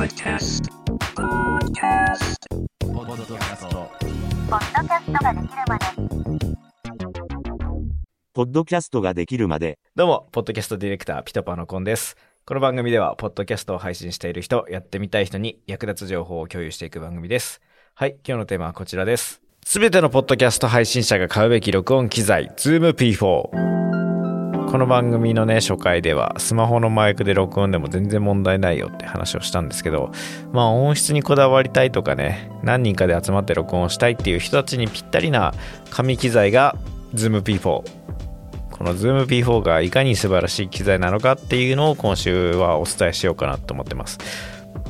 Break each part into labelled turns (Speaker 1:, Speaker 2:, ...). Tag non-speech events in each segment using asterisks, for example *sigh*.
Speaker 1: Podcast. Podcast.
Speaker 2: ポッドキャスト
Speaker 3: ポッドキャストができるまで
Speaker 4: ポッドキャストができるまで、
Speaker 2: どうも、ポッドキャストディレクター、ピトパのコンです。この番組では、ポッドキャストを配信している人、やってみたい人に役立つ情報を共有していく番組です。はい、今日のテーマはこちらです。すべてのポッドキャスト配信者が買うべき録音機材、Zoom P4。この番組のね、初回では、スマホのマイクで録音でも全然問題ないよって話をしたんですけど、まあ音質にこだわりたいとかね、何人かで集まって録音したいっていう人たちにぴったりな紙機材が Zoom P4。この Zoom P4 がいかに素晴らしい機材なのかっていうのを今週はお伝えしようかなと思ってます。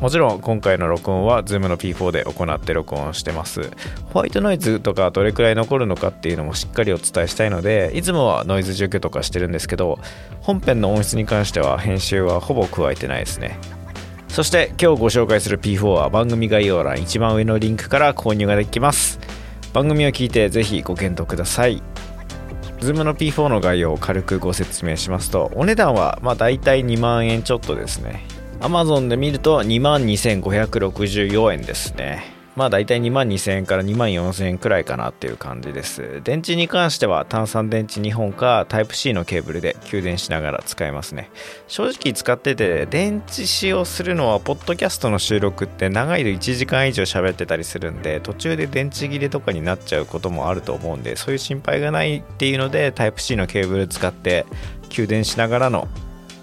Speaker 2: もちろん今回の録音は Zoom の P4 で行って録音してます。ホワイトノイズとかどれくらい残るのかっていうのもしっかりお伝えしたいので、いつもはノイズ除去とかしてるんですけど、本編の音質に関しては編集はほぼ加えてないですね。そして今日ご紹介する P4 は番組概要欄一番上のリンクから購入ができます。番組を聞いてぜひご検討ください。Zoom の P4 の概要を軽くご説明しますと、お値段はまあ大体2万円ちょっとですね。Amazon で見ると22,564円ですね。まあ大体2万2000円から2万4000円くらいかなっていう感じです。電池に関しては単3電池2本か Type-C のケーブルで給電しながら使えますね。正直使ってて電池使用するのはポッドキャストの収録って長いと1時間以上喋ってたりするんで途中で電池切れとかになっちゃうこともあると思うんでそういう心配がないっていうので Type-C のケーブル使って給電しながらの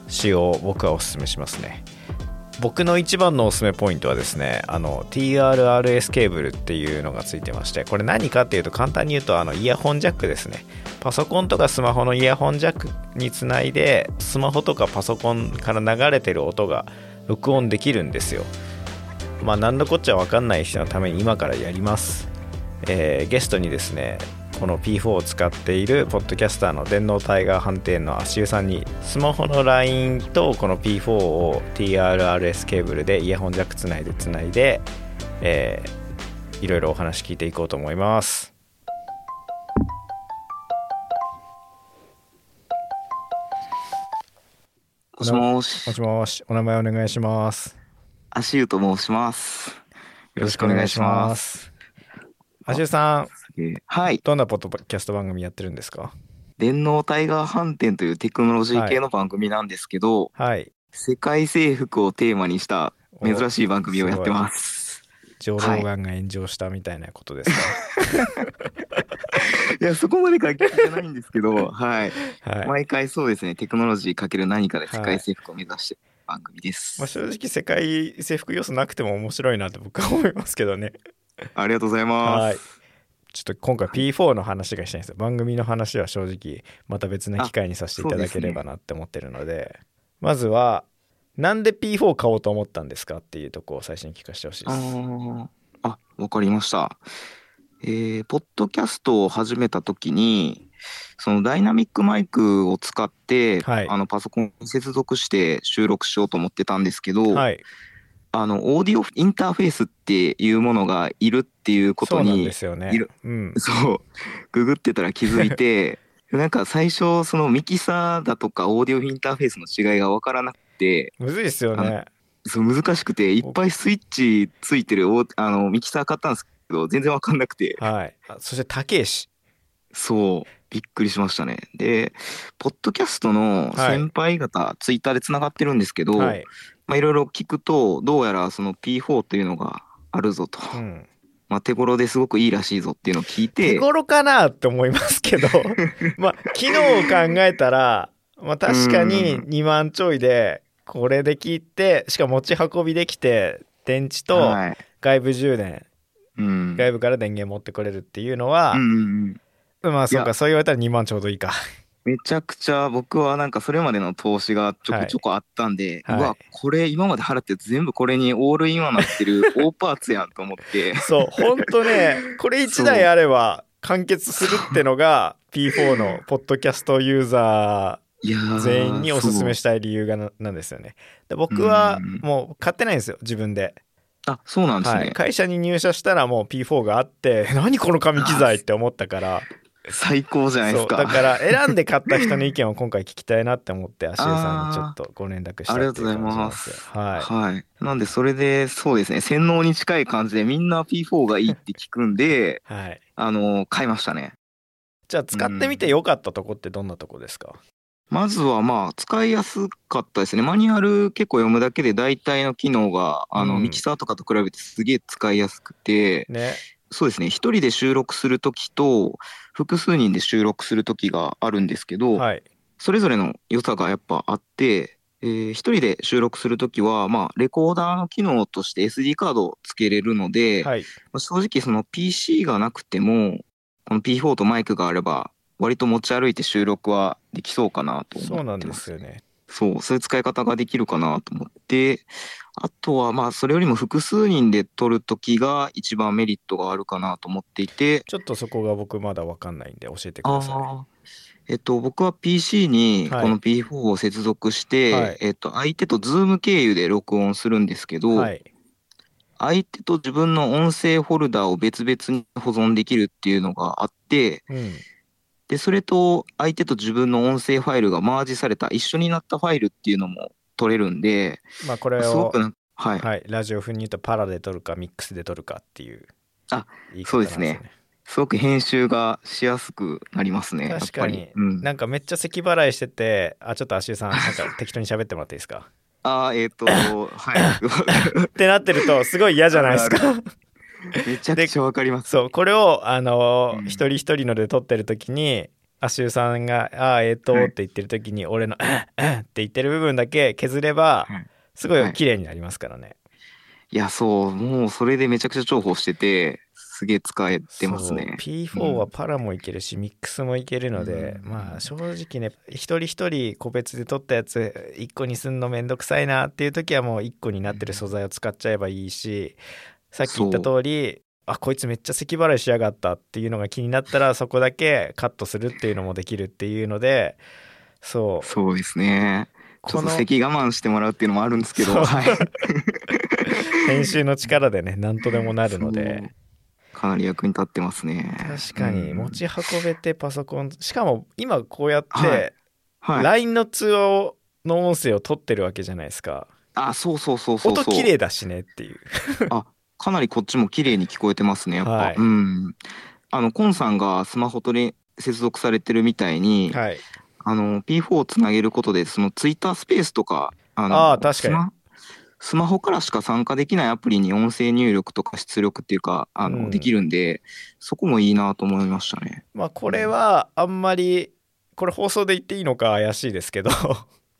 Speaker 2: 使用を僕はお勧めしますね。僕の一番のおすすめポイントはですねあの TRRS ケーブルっていうのがついてましてこれ何かっていうと簡単に言うとあのイヤホンジャックですね。パソコンとかスマホのイヤホンジャックにつないでスマホとかパソコンから流れてる音が録音できるんですよ。まあ何のこっちゃ分かんない人のために今からやります、えーゲストにですねこの P4 を使っているポッドキャスターの電脳タイガー判定の足湯さんにスマホの LINE とこの P4 を TRRS ケーブルでイヤホンジャックつないでつないで、えーいろいろお話聞いていこうと思います。
Speaker 5: もしもし。
Speaker 2: も、しもし。お名前お願いします。
Speaker 5: 足湯と申します。
Speaker 2: よろしくお願いします。足湯さん
Speaker 5: えーはい。
Speaker 2: どんなポッドキャスト番組やってるんですか？
Speaker 5: 電脳タイガー飯店というテクノロジー系の番組なんですけど、
Speaker 2: はい
Speaker 5: 世界征服をテーマにした珍しい番組をやって
Speaker 2: す
Speaker 5: ます。
Speaker 2: 上老眼が炎上したみたいなことです
Speaker 5: いや、そこまで書きじゃないんですけど、*laughs* はい。
Speaker 2: かはい、
Speaker 5: 毎回そうですね、テクノロジーかける何かで世界征服を目指してる番組です。
Speaker 2: まあ、正直世界征服要素なくても面白いなって僕は思いますけどね
Speaker 5: ありがとうございま
Speaker 2: はい
Speaker 5: す。
Speaker 2: ちょっと今回 P4 の話がしたいんですよ。番組の話は正直また別な機会にさせていただければなって思ってるので。まずはなんで P4 買おうと思ったんですかっていうとこを最初に聞かせてほしいで
Speaker 5: あ
Speaker 2: す
Speaker 5: ーあ、わかりました。えー、ポッドキャストを始めたときに、そのダイナミックマイクを使って、
Speaker 2: はい。
Speaker 5: あのパソコンに接続して収録しようと思ってたんですけど、
Speaker 2: はい
Speaker 5: あのオーディオインターフェースっていうものがいるっていうことに
Speaker 2: ですよね。
Speaker 5: いる。
Speaker 2: うん。
Speaker 5: そう。ググってたら気づいて *laughs* なんか最初そのミキサーだとかオーディオインターフェースの違いが分からなくて
Speaker 2: むずいですよね。
Speaker 5: そう難しくていっぱいスイッチついてるあのミキサー買ったんですけど全然分かんなくて。
Speaker 2: はい。あそして高えし。
Speaker 5: そう。びっくりしましたね。でポッドキャストの先輩方、ツイッターでつながってるんですけど、
Speaker 2: はい
Speaker 5: まあ、いろいろ聞くとどうやらその P4 というのがあるぞと、
Speaker 2: うん。*laughs*
Speaker 5: まあ、手頃ですごくいいらしいぞっていうのを聞い
Speaker 2: 手
Speaker 5: て
Speaker 2: 頃かなって思いますけど。*laughs* まあ機能を考えたら、まあ、確かに
Speaker 5: うん。
Speaker 2: 2万ちょいでこれで聞いてしかも持ち運びできて電池と
Speaker 5: はい。
Speaker 2: 外部充電、
Speaker 5: うん。
Speaker 2: 外部から電源持ってこれるっていうのは
Speaker 5: うん、うんうん、
Speaker 2: まあそうかそう言われたら2万ちょうどいいか
Speaker 5: めちゃくちゃ僕はなんかそれまでの投資がちょこちょこあったんで、
Speaker 2: はい。う
Speaker 5: わこれ今まで払って全部これにオールインワンなってる大パーツやんと思って。*laughs*
Speaker 2: そうほんとね *laughs* これ1台あれば完結するってのが P4 のポッドキャストユーザ
Speaker 5: ー
Speaker 2: ー全員におすすめしたい理由がななんですよね。で僕は
Speaker 5: うん。
Speaker 2: もう買ってないんですよ自分で。
Speaker 5: あそうなんですね、
Speaker 2: はい、会社に入社したらもう P4 があって *laughs* 何この紙機材って思ったから
Speaker 5: 最高じゃないですか。
Speaker 2: だから選んで買った人の意見を今回聞きたいなって思って *laughs* 足湯さんにちょっとご連絡したっていう感じなんですよはい
Speaker 5: はい。なんで、それで、そうですね、洗脳に近い感じで、みんな P4 がいいって聞くんで、
Speaker 2: はい
Speaker 5: あの、買いましたね。
Speaker 2: じゃあ使ってみてよかったとこってどんなとこですか、
Speaker 5: まずは、まあ、使いやすかったですね。マニュアル結構読むだけで大体の機能が、あの、
Speaker 2: うん
Speaker 5: ミキサーとかと比べてすげえ使いやすくて、
Speaker 2: ね
Speaker 5: そうですね、一人で収録するときと、複数人で収録するときがあるんですけど、
Speaker 2: はい。
Speaker 5: それぞれの良さがやっぱあって、えー一人で収録するときは、まあ、レコーダーの機能として SD カードをつけれるので、
Speaker 2: はい。
Speaker 5: まあ正直その PC がなくても、この P4 とマイクがあれば、割と持ち歩いて収録はできそうかなと思ってます。
Speaker 2: そうなんですよね
Speaker 5: そう、そういう使い方ができるかなと思って、あとはまあ、それよりも複数人で撮るときが一番メリットがあるかなと思っていて、
Speaker 2: ちょっとそこが僕まだ分かんないんで教えてください。
Speaker 5: えっと、僕は PC に
Speaker 2: はい。
Speaker 5: この P4 を接続して、
Speaker 2: はい。
Speaker 5: えっと、相手と Zoom 経由で録音するんですけど、
Speaker 2: はい。
Speaker 5: 相手と自分の音声フォルダを別々に保存できるっていうのがあって、
Speaker 2: うん
Speaker 5: で、それと相手と自分の音声ファイルがマージされた一緒になったファイルっていうのも取れるんで、
Speaker 2: まあこれを
Speaker 5: すごくなんはい、
Speaker 2: はいラジオ風に言うとパラで撮るかミックスで撮るかっていう
Speaker 5: あ
Speaker 2: 言い方
Speaker 5: そうですね。すごく編集がしやすくなりますね。
Speaker 2: 確かに。
Speaker 5: うん、
Speaker 2: なんかめっちゃ咳払いしててあちょっと足湯さん *laughs* なんか適当に喋ってもらっていいですか？
Speaker 5: あーえっ、と、はい。*laughs*
Speaker 2: ってなってるとすごい嫌じゃないですか *laughs*
Speaker 5: めちゃくちゃわかります。
Speaker 2: そうこれをあのー
Speaker 5: うん。
Speaker 2: 一人一人ので撮ってる時に足湯さんが「ああえっ、と」
Speaker 5: はい。
Speaker 2: って言ってる時に俺の「うんうん」って言ってる部分だけ削れば
Speaker 5: はい。
Speaker 2: すごい綺麗になりますからね、
Speaker 5: いや、そう、もうそれでめちゃくちゃ重宝してて、すげえ使えてますね。
Speaker 2: そう P4 はパラもいけるし、ミックスもいけるので、
Speaker 5: うん。
Speaker 2: まあ正直ね一人一人個別で撮ったやつ1個にすんのめんどくさいなっていう時はもう1個になってる素材を使っちゃえばいいしさっき言った通りあこいつめっちゃ咳払いしやがったっていうのが気になったらそこだけカットするっていうのもできるっていうのでそう
Speaker 5: そうですね。ちょ
Speaker 2: この
Speaker 5: っと咳我慢してもらうっていうのもあるんですけど、はい。
Speaker 2: 編集の力でね何とでもなるので。
Speaker 5: かなり役に立ってますね。
Speaker 2: 確かに
Speaker 5: うん
Speaker 2: 持ち運べてパソコンしかも今こうやって、
Speaker 5: はいはい。
Speaker 2: LINE の通話をの音声を取ってるわけじゃないですか
Speaker 5: あ、そうそうそうそうそう。
Speaker 2: 音綺麗だしねっていう
Speaker 5: かなりこっちも綺麗に聞こえてますね、やっぱ。
Speaker 2: はい
Speaker 5: うん。あの、コンさんがスマホとね接続されてるみたいに、
Speaker 2: はい
Speaker 5: あの、P4 をつなげることで、そのツイッタースペースとか、あの、
Speaker 2: あー確かに
Speaker 5: スマホからしか参加できないアプリに音声入力とか出力っていうか、あの、
Speaker 2: うん
Speaker 5: できるんで、そこもいいなと思いましたね。
Speaker 2: まあこれはあんまりこれ放送で言っていいのか怪しいですけど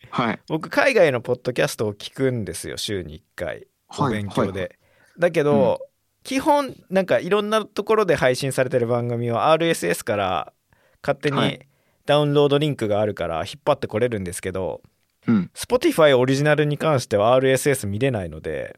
Speaker 5: はい。
Speaker 2: 僕海外のポッドキャストを聞くんですよ週に1回お
Speaker 5: はい
Speaker 2: 勉強で、
Speaker 5: はい
Speaker 2: だけど、基本なんかいろんなところで配信されてる番組は RSS から勝手に
Speaker 5: はい
Speaker 2: ダウンロードリンクがあるから引っ張ってこれるんですけど、
Speaker 5: うん。
Speaker 2: Spotify オリジナルに関しては RSS 見れないので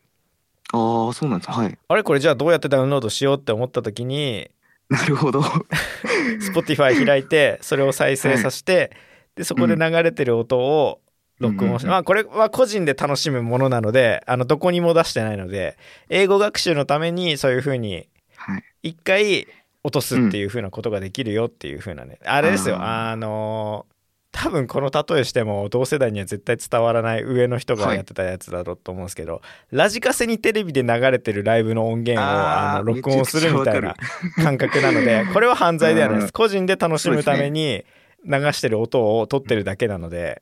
Speaker 5: ああ、そうなんです。はい。
Speaker 2: あれ？これじゃあどうやってダウンロードしようって思った時に *laughs*
Speaker 5: なるほど。*laughs*
Speaker 2: Spotify 開いてそれを再生させて、でそこで流れてる音を録音して、
Speaker 5: うん
Speaker 2: まあこれは個人で楽しむものなのであのどこにも出してないので英語学習のためにそういう風に
Speaker 5: はい。
Speaker 2: 一回落とすっていう風なことができるよっていう風なね、あれですよ。
Speaker 5: あ
Speaker 2: あの多分この例えしても同世代には絶対伝わらない上の人がやってたやつだろうと思うんですけど、ラジカセにテレビで流れてるライブの音源をあの録音するみたいな感覚なので *laughs* これは犯罪ではないで
Speaker 5: うん
Speaker 2: す個人で楽しむために流してる音を取ってるだけなので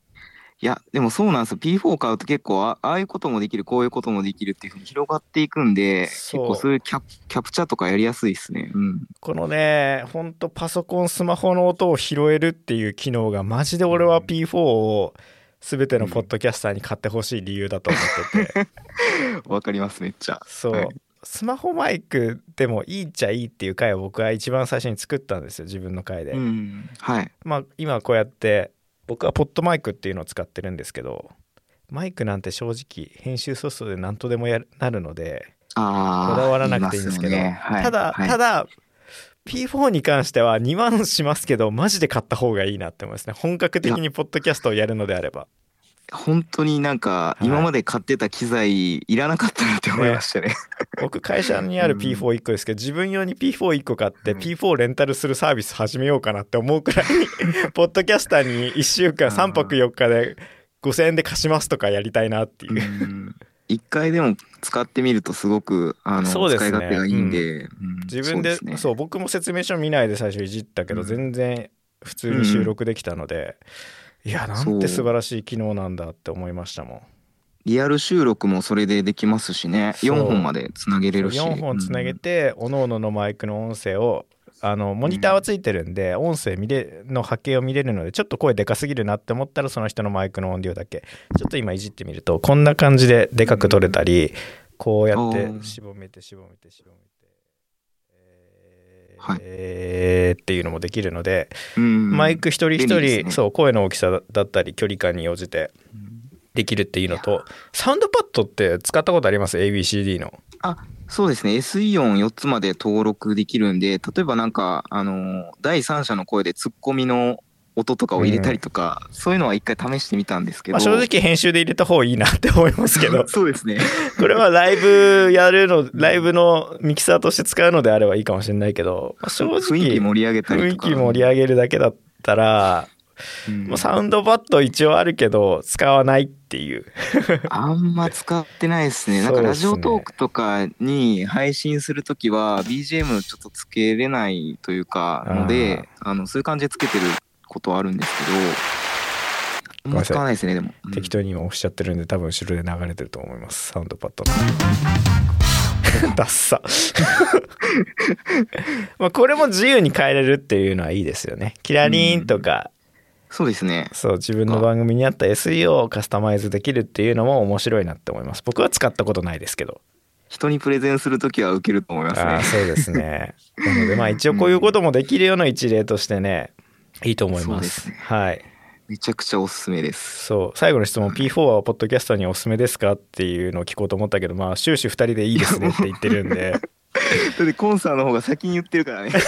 Speaker 5: いや、でもそうなんですよ。P4 買うと結構あ、ああいうこともできる、こういうこともできるっていうふうに広がっていくんで、結構そういうキャプキャプチャーとかやりやすいですね。うん。
Speaker 2: このねほんとパソコンスマホの音を拾えるっていう機能がマジで俺は P4 を全てのポッドキャスターに買ってほしい理由だと思ってて *laughs*
Speaker 5: わかります、めっちゃ。
Speaker 2: そう、
Speaker 5: はい
Speaker 2: スマホマイクでもいいっちゃいいっていう回を僕は一番最初に作ったんですよ自分の回で、
Speaker 5: うん。はい。
Speaker 2: まあ今こうやって僕はポッドマイクっていうのを使ってるんですけどマイクなんて正直編集ソフトで何とでもやるなるので。こだわらなくていいんですけど
Speaker 5: ね。はい
Speaker 2: ただ、
Speaker 5: はい。
Speaker 2: ただ P4 に関しては2万しますけどマジで買った方がいいなって思いますね。本格的にポッドキャストをやるのであれば
Speaker 5: 本当になんか、
Speaker 2: はい。
Speaker 5: 今まで買ってた機材いらなかったなって思いましたね。
Speaker 2: 僕会社にある P41 個ですけど、自分用に P41 個買って
Speaker 5: うん
Speaker 2: P4 レンタルするサービス始めようかなって思うくらい *laughs* ポッドキャスターに1週間3泊4日で5000円で貸しますとかやりたいなっていう。う。
Speaker 5: ん。一回でも使ってみるとすごくあの、
Speaker 2: ね。
Speaker 5: 使い勝手がいいんで、うん。
Speaker 2: 自分で
Speaker 5: そうね。
Speaker 2: そう僕も説明書見ないで最初いじったけど、
Speaker 5: うん。
Speaker 2: 全然普通に収録できたので、いやなんて素晴らしい機能なんだって思いましたもん。
Speaker 5: リアル収録もそれでできますしね。
Speaker 2: そう。
Speaker 5: 4本までつなげれるし。
Speaker 2: 4本つなげて、各々のマイクの音声をあのモニターはついてるんで、音声見れの波形を見れるのでちょっと声でかすぎるなって思ったらその人のマイクの音量だけ。ちょっと今いじってみるとこんな感じででかく取れたり、こうやってしぼめてしぼめてしぼめて、えー
Speaker 5: はい。
Speaker 2: えーっていうのもできるので、
Speaker 5: うん。
Speaker 2: マイク一人一人、
Speaker 5: ね。
Speaker 2: そう声の大きさだったり距離感に応じてできるっていうのとサウンドパッドって使ったことあります？ABCD の。
Speaker 5: あそうですね。SE 音4つまで登録できるんで例えばなんかあの第三者の声でツッコミの音とかを入れたりとか、そういうのは一回試してみたんですけど、
Speaker 2: まあ、正直編集で入れた方がいいなって思いますけど。*laughs*
Speaker 5: そうですね。*laughs*
Speaker 2: これはライブやるのライブのミキサーとして使うのであればいいかもしれないけど、まあ正直
Speaker 5: 雰囲気盛り上げたり
Speaker 2: 雰囲
Speaker 5: とか
Speaker 2: 気盛り上げるだけだったら、
Speaker 5: うん。
Speaker 2: もうサウンドバッド一応あるけど使わないっていう。*laughs*
Speaker 5: あんま使ってないですね。なんかラジオトークとかに配信するときは BGM ちょっとつけれないというかので、あのそういう感じでつけてることはあるんですけど、使わない。ですねでも。うん。
Speaker 2: 適当に今押しちゃってるんで多分後ろで流れてると思います。サウンドパッドの。*laughs* ダッサ。*laughs* まあこれも自由に変えれるっていうのはいいですよね。キラリーンとか、
Speaker 5: そうですね。
Speaker 2: そう自分の番組に合った SEO をカスタマイズできるっていうのも面白いなって思います。僕は使ったことないですけど。
Speaker 5: 人にプレゼンするときは受けると思いますね。
Speaker 2: ああそうですね。なのでまあ一応こういうこともできるような一例としてねいいと思いま
Speaker 5: すすね
Speaker 2: はい
Speaker 5: めちゃくちゃおすすめです。
Speaker 2: そう最後の質問 P4 はポッドキャストにおすすめですかっていうのを聞こうと思ったけどまあ終始2人でいいですねって言ってるんで *laughs*
Speaker 5: だってコンサーの方が先に言ってるからね。*laughs*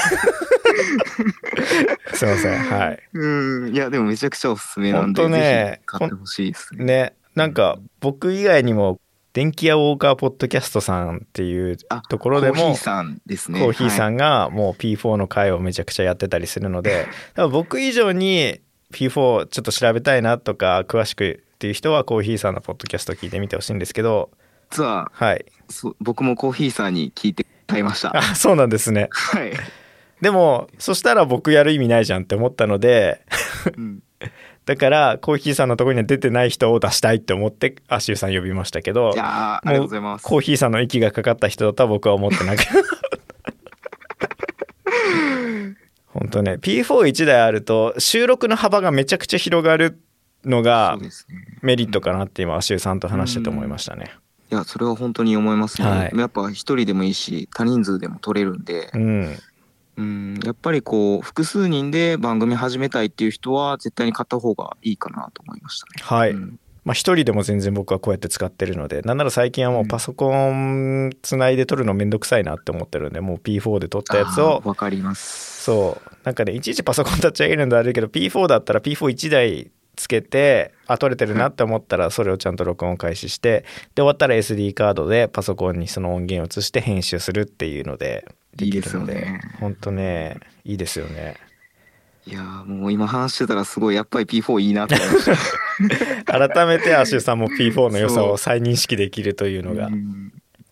Speaker 2: すいませんはい
Speaker 5: うん。いやでもめちゃくちゃおすすめなんで、
Speaker 2: ね
Speaker 5: 買ってほしいですね。
Speaker 2: ねなんか僕以外にも電気屋ウォーカーポッドキャストさんっていう
Speaker 5: あ
Speaker 2: ところでも
Speaker 5: コーヒーさんですね。
Speaker 2: コーヒーさ
Speaker 5: ん。
Speaker 2: んがもう P4 の回をめちゃくちゃやってたりするので *laughs* 多分僕以上に P4 ちょっと調べたいなとか詳しくっていう人はコーヒーさんのポッドキャスト聞いてみてほしいんですけど
Speaker 5: 実は
Speaker 2: はい
Speaker 5: そう僕もコーヒーさんに聞いて買いました。
Speaker 2: あそうなんですね
Speaker 5: はい。
Speaker 2: でもそしたら僕やる意味ないじゃんって思ったので
Speaker 5: うん
Speaker 2: だからコーヒーさんのところには出てない人を出したいって思ってアッシュさん呼びましたけど
Speaker 5: いやーありがとうございます。
Speaker 2: コーヒーさんの息がかかった人だとは僕は思ってなく *laughs* 本当ね P41 台あると収録の幅がめちゃくちゃ広がるのが。メリットかなって今アシュさんと話してて思いましたね
Speaker 5: いや、それは本当に思いますね。
Speaker 2: はい
Speaker 5: やっぱ一人でもいいし、多人数でも撮れるんで
Speaker 2: う、ん
Speaker 5: うん、やっぱりこう、複数人で番組始めたいっていう人は、絶対に買った方がいいかなと思いましたね。
Speaker 2: はい、
Speaker 5: うん。
Speaker 2: まあ一人でも全然僕はこうやって使ってるのでなんなら最近はもうパソコンつないで撮るのめんどくさいなって思ってるんでもう P4 で撮ったやつを
Speaker 5: わかります。
Speaker 2: そう。なんかねいちいちパソコン立ち上げるのであるけど P4 だったら P41 台つけてあ撮れてるなって思ったらそれをちゃんと録音開始してで終わったら SD カードでパソコンにその音源を移して編集するっていうのでできるので。
Speaker 5: いいですよね。
Speaker 2: 本当ねいいですよね。
Speaker 5: いやーもう今話してたらすごい、やっぱり P4 いいなと思いました。*laughs*
Speaker 2: 改めてアシュさんも P4 の良さを再認識できるというのが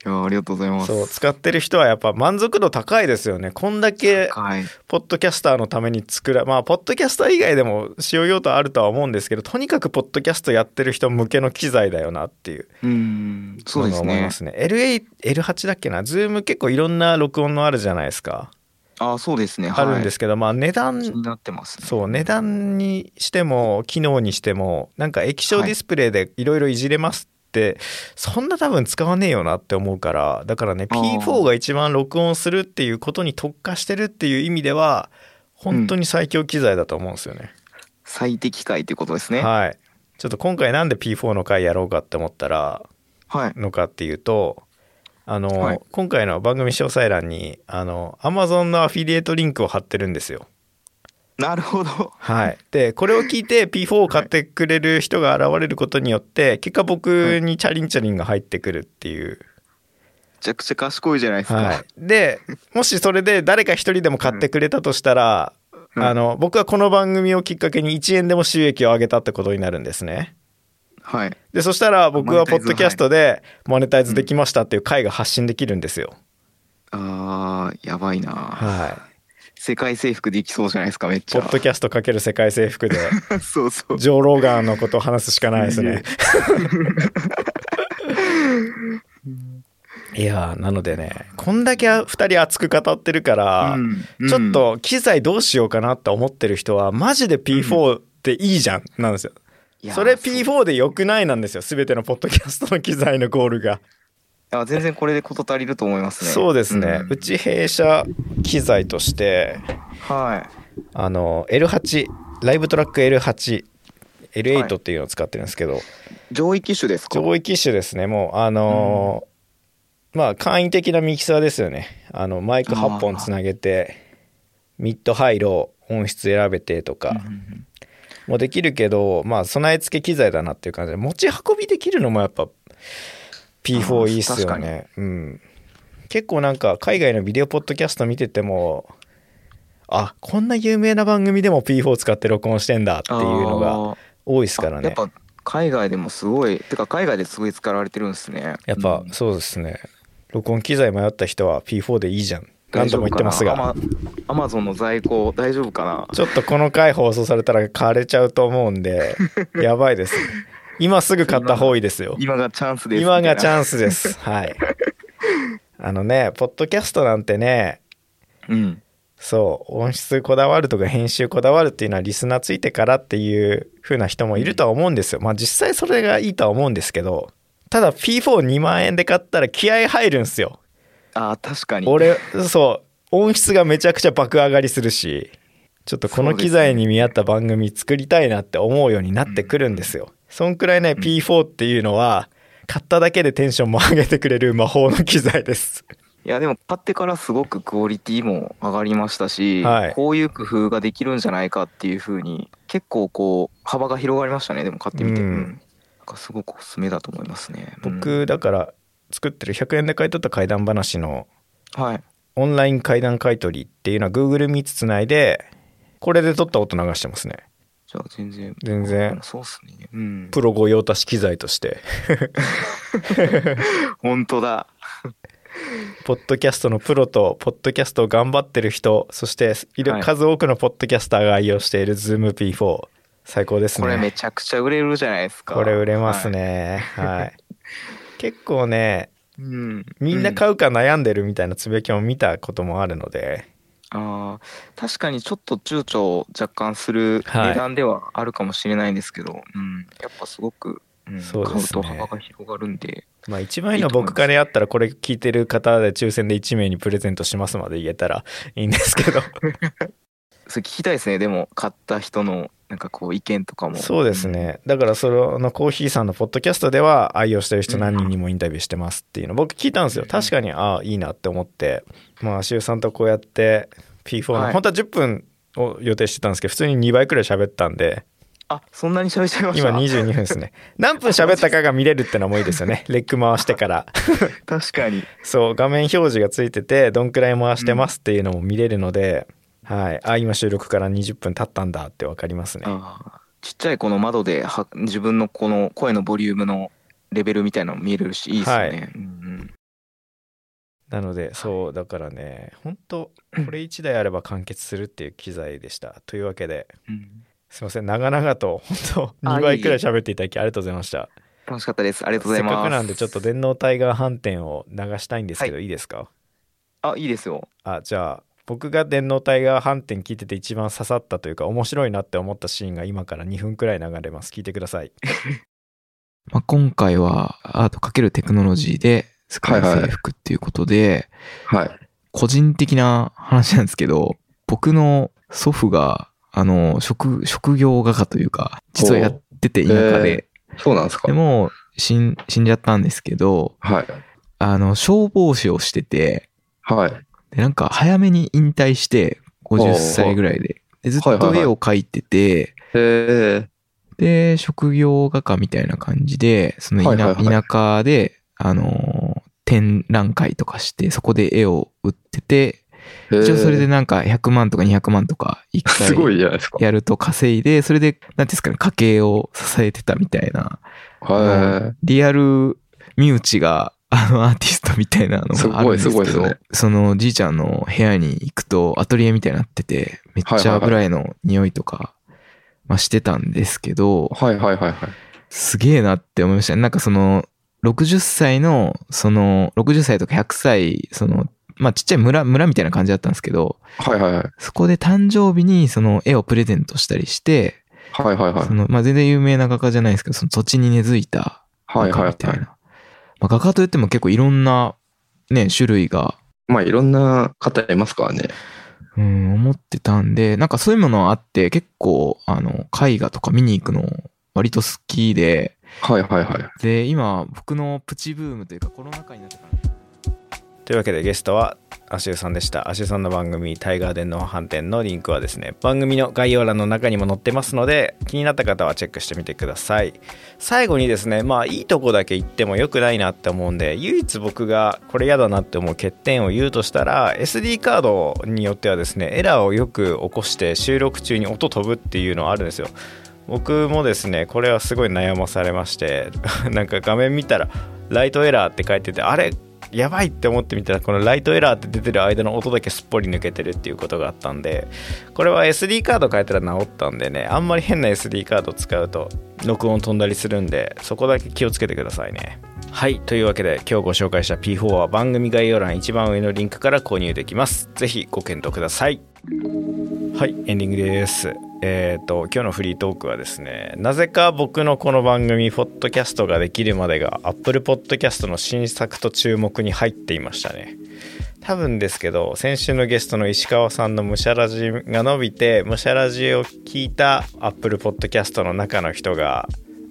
Speaker 5: やーありがとうございます。
Speaker 2: そう使ってる人はやっぱ満足度高いですよねこんだけ
Speaker 5: はい。
Speaker 2: ポッドキャスターのために作らまあポッドキャスター以外でも使用用途あるとは思うんですけどとにかくポッドキャストやってる人向けの機材だよなっていう
Speaker 5: うん、そうですね
Speaker 2: 思いま。すね LA L8 だっけな？Zoom 結構いろんな録音のあるじゃないですか、
Speaker 5: あーそうですね。
Speaker 2: あるんですけどまあ値段
Speaker 5: 気になってますね。
Speaker 2: そう値段にしても機能にしてもなんか液晶ディスプレイでいろいろいじれますって、そんな多分使わねえよなって思うからだからね
Speaker 5: あー。
Speaker 2: P4 が一番録音するっていうことに特化してるっていう意味では本当に最強機材だと思うんですよね、
Speaker 5: 最適解ということですね。
Speaker 2: はい。ちょっと今回なんで P4 の回やろうかって思ったら
Speaker 5: はい。
Speaker 2: のかっていうとあの、
Speaker 5: はい。
Speaker 2: 今回の番組詳細欄にあの Amazon のアフィリエイトリンクを貼ってるんですよ
Speaker 5: なるほど。
Speaker 2: はい、でこれを聞いて P4 を買ってくれる人が現れることによって結果僕にチャリンチャリンが入ってくるっていう
Speaker 5: ちゃくちゃ賢いじゃないですか。
Speaker 2: はい。で、もしそれで誰か一人でも買ってくれたとしたら、
Speaker 5: うん
Speaker 2: あの、僕はこの番組をきっかけに1円でも収益を上げたってことになるんですね。
Speaker 5: はい。
Speaker 2: で、そしたら僕はポッドキャストでモネタイズできましたっていう回が発信できるんですよ。
Speaker 5: あー、やばいな
Speaker 2: は
Speaker 5: 世界征服できそうじゃないですか、めっ
Speaker 2: い。
Speaker 5: ちゃ。
Speaker 2: ポッドキャストかける世界征服で、*laughs*
Speaker 5: そうそう。
Speaker 2: ジョー・ローガンのことを話すしかないですね。いやーなのでね、こんだけ2人熱く語ってるから、
Speaker 5: うん
Speaker 2: ちょっと機材どうしようかなって思ってる人は、マジで P4 でいいじゃん、なんですよ。それ
Speaker 5: そう
Speaker 2: P4 で良くないなんですよ。すべてのポッドキャストの機材のゴールが。
Speaker 5: あ全然これで事足りると思いますね。
Speaker 2: そうですね。
Speaker 5: ん
Speaker 2: うち弊社機材として、
Speaker 5: はい。
Speaker 2: あの、L8、ライブトラック L8、
Speaker 5: は
Speaker 2: L8
Speaker 5: い
Speaker 2: っていうのを使ってるんですけど、
Speaker 5: 上位機種ですか？
Speaker 2: 上位機種ですね。もう、あのーまあ、簡易的なミキサーですよね。あの、マイク8本つなげて、ミッド、ハイ、ロー、音質選べてとか、もうできるけど、まあ、備え付け機材だなっていう感じで、持ち運びできるのもやっぱ、P4 いいっすよね。うん。結構なんか、海外のビデオポッドキャスト見てても、あ、こんな有名な番組でも P4 使って録音してんだっていうのが多いですからね。
Speaker 5: やっぱ海外でもすごい、てか海外ですごい使われてるんですね。
Speaker 2: やっぱ
Speaker 5: うん
Speaker 2: そうですね。録音機材迷った人は P4 でいいじゃん。何度も言ってますが。
Speaker 5: アマゾンの在庫大丈夫かな？
Speaker 2: ちょっとこの回放送されたら買われちゃうと思うんで、*laughs* やばいです。今すぐ買った方がいいですよ。
Speaker 5: 今がチャンスです。
Speaker 2: 今がチ
Speaker 5: ン
Speaker 2: ャンスです。はい。あのね、ポッドキャストなんてね、
Speaker 5: ス。うん。
Speaker 2: そう、音質こだわるとか編集こだわるっていうのはリスナーついてからっていう風な人もいるとは思うんですよ。まあ実際それがいいとは思うんですけど、ただ P42 万円で買ったら気合入るんすよ。
Speaker 5: ああ、確かに。
Speaker 2: 俺そう音質がめちゃくちゃ爆上がりするしちょっとこの機材に見合った番組作りたいなって思うようになってくるんですよ。そんくらいね P4 っていうのは買っただけでテンションも上げてくれる魔法の機材です。
Speaker 5: いや、でも買ってからすごくクオリティも上がりましたし、
Speaker 2: はい
Speaker 5: こういう工夫ができるんじゃないかっていうふうに、結構こう、幅が広がりましたね。でも買ってみて。
Speaker 2: うん
Speaker 5: うんなんかすごくおすすめだと思いますね。うん
Speaker 2: 僕だから作ってる100円で買い取った怪談話の
Speaker 5: はい。
Speaker 2: オンライン怪談買取っていうのは Google Meets つないでこれで撮った音流してますね。
Speaker 5: じゃあ全然。
Speaker 2: 全然
Speaker 5: そうっすね。うん。
Speaker 2: プロ御用達機材として。*laughs*
Speaker 5: 本当だ。
Speaker 2: ポッドキャストのプロと、ポッドキャストを頑張ってる人、そして
Speaker 5: はい
Speaker 2: 数多くのポッドキャスターが愛用している Zoom P4。最高ですね。
Speaker 5: これめちゃくちゃ売れるじゃないですか。
Speaker 2: これ売れます
Speaker 5: はい。
Speaker 2: ね。はい。結構ね、
Speaker 5: うん。
Speaker 2: みんな買うか悩んでるみたいなつぶやきも見たこともあるので、
Speaker 5: ああ、確かにちょっと躊躇若干する
Speaker 2: はい
Speaker 5: 値段ではあるかもしれないんですけど、うん。やっぱすごく、うん、
Speaker 2: そうですね
Speaker 5: 買うと幅が広がるんで、
Speaker 2: まあ一番いいのは僕からやったらこれ聞いてる方で抽選で1名にプレゼントしますまで言えたらいいんですけど。*laughs*
Speaker 5: それ聞きたいですね。でも、買った人の、なんかこう、意見とかも。
Speaker 2: そうですね。だからそのコーヒーさんのポッドキャストでは愛用してる人何人にもインタビューしてますっていうの僕聞いたんですよ。確かにああいいなって思って、まあ周さんとこうやって P4 の、
Speaker 5: はい
Speaker 2: 本当は10分を予定してたんですけど普通に2倍くらい喋ったんで
Speaker 5: あ、そんなに喋っちゃいました？
Speaker 2: 今22分ですね。何分喋ったかが見れるってのもいいですよね。*laughs* レック回してから。
Speaker 5: 確かに。
Speaker 2: そう画面表示がついててどんくらい回してますっていうのも見れるので、はい。あ今収録から20分経ったんだってわかりますね。
Speaker 5: ちっちゃいこの窓では自分のこの声のボリュームのレベルみたいなのも見えるし、いいですよね。
Speaker 2: はい
Speaker 5: うん
Speaker 2: なのでそうだからね本当これ1台あれば完結するっていう機材でしたというわけで
Speaker 5: うんうん
Speaker 2: すいません長々と本当
Speaker 5: あ
Speaker 2: 2倍くらい喋っていただきありがとうございました
Speaker 5: 楽しかったです。ありがとうご
Speaker 2: せ
Speaker 5: ざいます。
Speaker 2: っかくなんでちょっと電脳タイガー反転を流したいんですけど、、
Speaker 5: はい
Speaker 2: いですか？
Speaker 5: あ、いいですよ。
Speaker 2: あじゃあ僕が電脳タイガー反転聞いてて一番刺さったというか面白いなって思ったシーンが今から2分くらい流れます聞いてください *laughs*
Speaker 6: まあ、今回はアート×テクノロジーで世界征服っていうことで、
Speaker 7: はい。
Speaker 6: 個人的な話なんですけど、僕の祖父が、あの、職、職業画家というか、実はやってて田舎で、
Speaker 7: そうなんですか？
Speaker 6: でも死ん、死んじゃったんですけど、
Speaker 7: はい。
Speaker 6: あの、消防士をしてて、
Speaker 7: はい。
Speaker 6: で、なんか早めに引退して、50歳ぐらいで。でずっと絵を描いてて。で、職業画家みたいな感じで、その田,、舎で、あのー、テ展覧会とかして、そこで絵を売ってて、一応それでなんか100万とか200万とか一回
Speaker 7: すごいじゃないですか。
Speaker 6: やると稼いで、それで、なんですかね、家計を支えてたみたいな、
Speaker 7: は
Speaker 6: リアル身内が、あのアーティストみたいなのがあるんですけど、
Speaker 7: すごいすごいですね
Speaker 6: そのじいちゃんの部屋に行くとアトリエみたいになってて、めっちゃ油絵の匂いとか、まあ、してたんですけど、
Speaker 7: い。はいはいはいはい。
Speaker 6: すげえなって思いましたね。なんかその、60歳の、その、60歳とか100歳、その、まあちっちゃい村、村みたいな感じだったんですけど、
Speaker 7: はいはいはい。
Speaker 6: そこで誕生日にその絵をプレゼントしたりして、
Speaker 7: はいはいはい
Speaker 6: そ。の、まあ全然有名な画家じゃないですけど、その土地に根付いた
Speaker 7: はいはいはい。
Speaker 6: みたいな。まあ画家といっても結構いろんなね、種類が、
Speaker 7: まあいろんな方いますからね。
Speaker 6: うん、思ってたんで、なんかそういうものあって、結構、あの、絵画とか見に行くの割と好きで、
Speaker 7: はいはいはい。
Speaker 6: で、今、僕のプチブームというかコロナ禍になってから、
Speaker 2: というわけでゲストはアシューさんでした。アシューさんの番組タイガーデンの飯店のリンクはですね番組の概要欄の中にも載ってますので気になった方はチェックしてみてください。最後にですねまあいいとこだけ言っても良くないなって思うんで唯一僕がこれ嫌だなって思う欠点を言うとしたら SD カードによってはですねエラーをよく起こして収録中に音飛ぶっていうのはあるんですよ。僕もですねこれはすごい悩まされまして *laughs* なんか画面見たらライトエラーって書いててあれやばいって思ってみたらこのライトエラーって出てる間の音だけすっぽり抜けてるっていうことがあったんでこれは SD カード変えたら治ったんでねあんまり変な SD カード使うと録音飛んだりするんでそこだけ気をつけてくださいね。はいというわけで今日ご紹介した P4 は番組概要欄一番上のリンクから購入できます。是非ご検討ください。はいエンディングです。えっ、と今日のフリートークはですねなぜか僕のこの番組ポッドキャストができるまでが Apple Podcast の新作と注目に入っていましたね。多分ですけど先週のゲストの石川さんのムシャラジが伸びてムシャラジを聞いた Apple Podcast の中の人が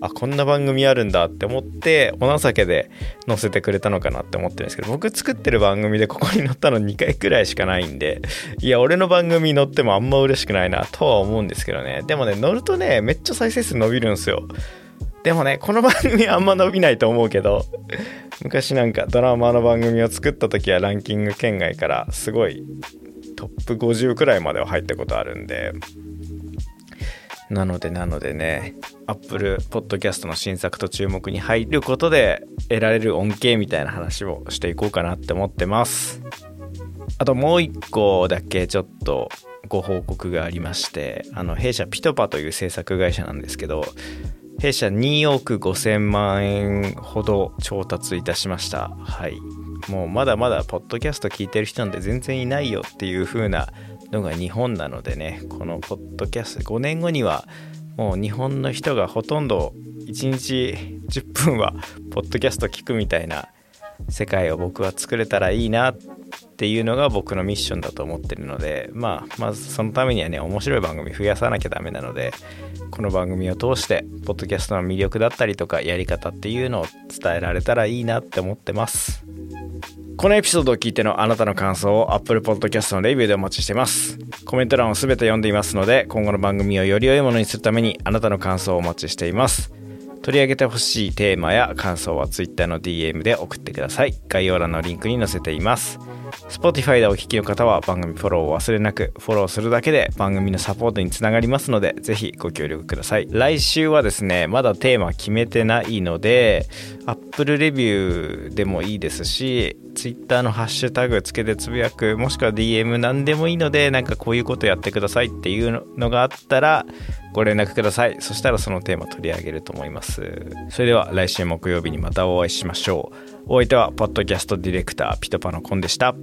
Speaker 2: あこんな番組あるんだって思ってお情けで載せてくれたのかなって思ってるんですけど僕作ってる番組でここに載ったの2回くらいしかないんでいや俺の番組に載ってもあんま嬉しくないなとは思うんですけどね。でもね乗るとねめっちゃ再生数伸びるんすよ。でもねこの番組あんま伸びないと思うけど昔なんかドラマの番組を作った時はランキング圏外からすごいトップ50くらいまでは入ったことあるんでなのでなのでね Apple Podcast の新作と注目に入ることで得られる恩恵みたいな話をしていこうかなって思ってます。あともう一個だけちょっとご報告がありましてあの弊社ピトパという制作会社なんですけど弊社2億5000万円ほど調達いたしました。はい。もうまだまだポッドキャスト聞いてる人なんて全然いないよっていう風なのが日本なのでねこのポッドキャスト5年後にはもう日本の人がほとんど1日10分はポッドキャスト聞くみたいな世界を僕は作れたらいいなっていうのが僕のミッションだと思ってるのでまあまずそのためにはね面白い番組増やさなきゃダメなのでこの番組を通してポッドキャストの魅力だったりとかやり方っていうのを伝えられたらいいなって思ってます。このエピソードを聞いてのあなたの感想を Apple Podcast のレビューでお待ちしています。コメント欄を全て読んでいますので今後の番組をより良いものにするためにあなたの感想をお待ちしています。取り上げてほしいテーマや感想は Twitter の DM で送ってください。概要欄のリンクに載せています。Spotify でお聞きの方は番組フォローを忘れなくフォローするだけで番組のサポートにつながりますのでぜひご協力ください。来週はですねまだテーマ決めてないので Apple レビューでもいいですし Twitter のハッシュタグつけてつぶやくもしくは DM 何でもいいのでなんかこういうことやってくださいっていうのがあったらご連絡ください。そしたらそのテーマ取り上げると思います。それでは来週木曜日にまたお会いしましょう。お相手はポッドキャストディレクターピトパのコンでした。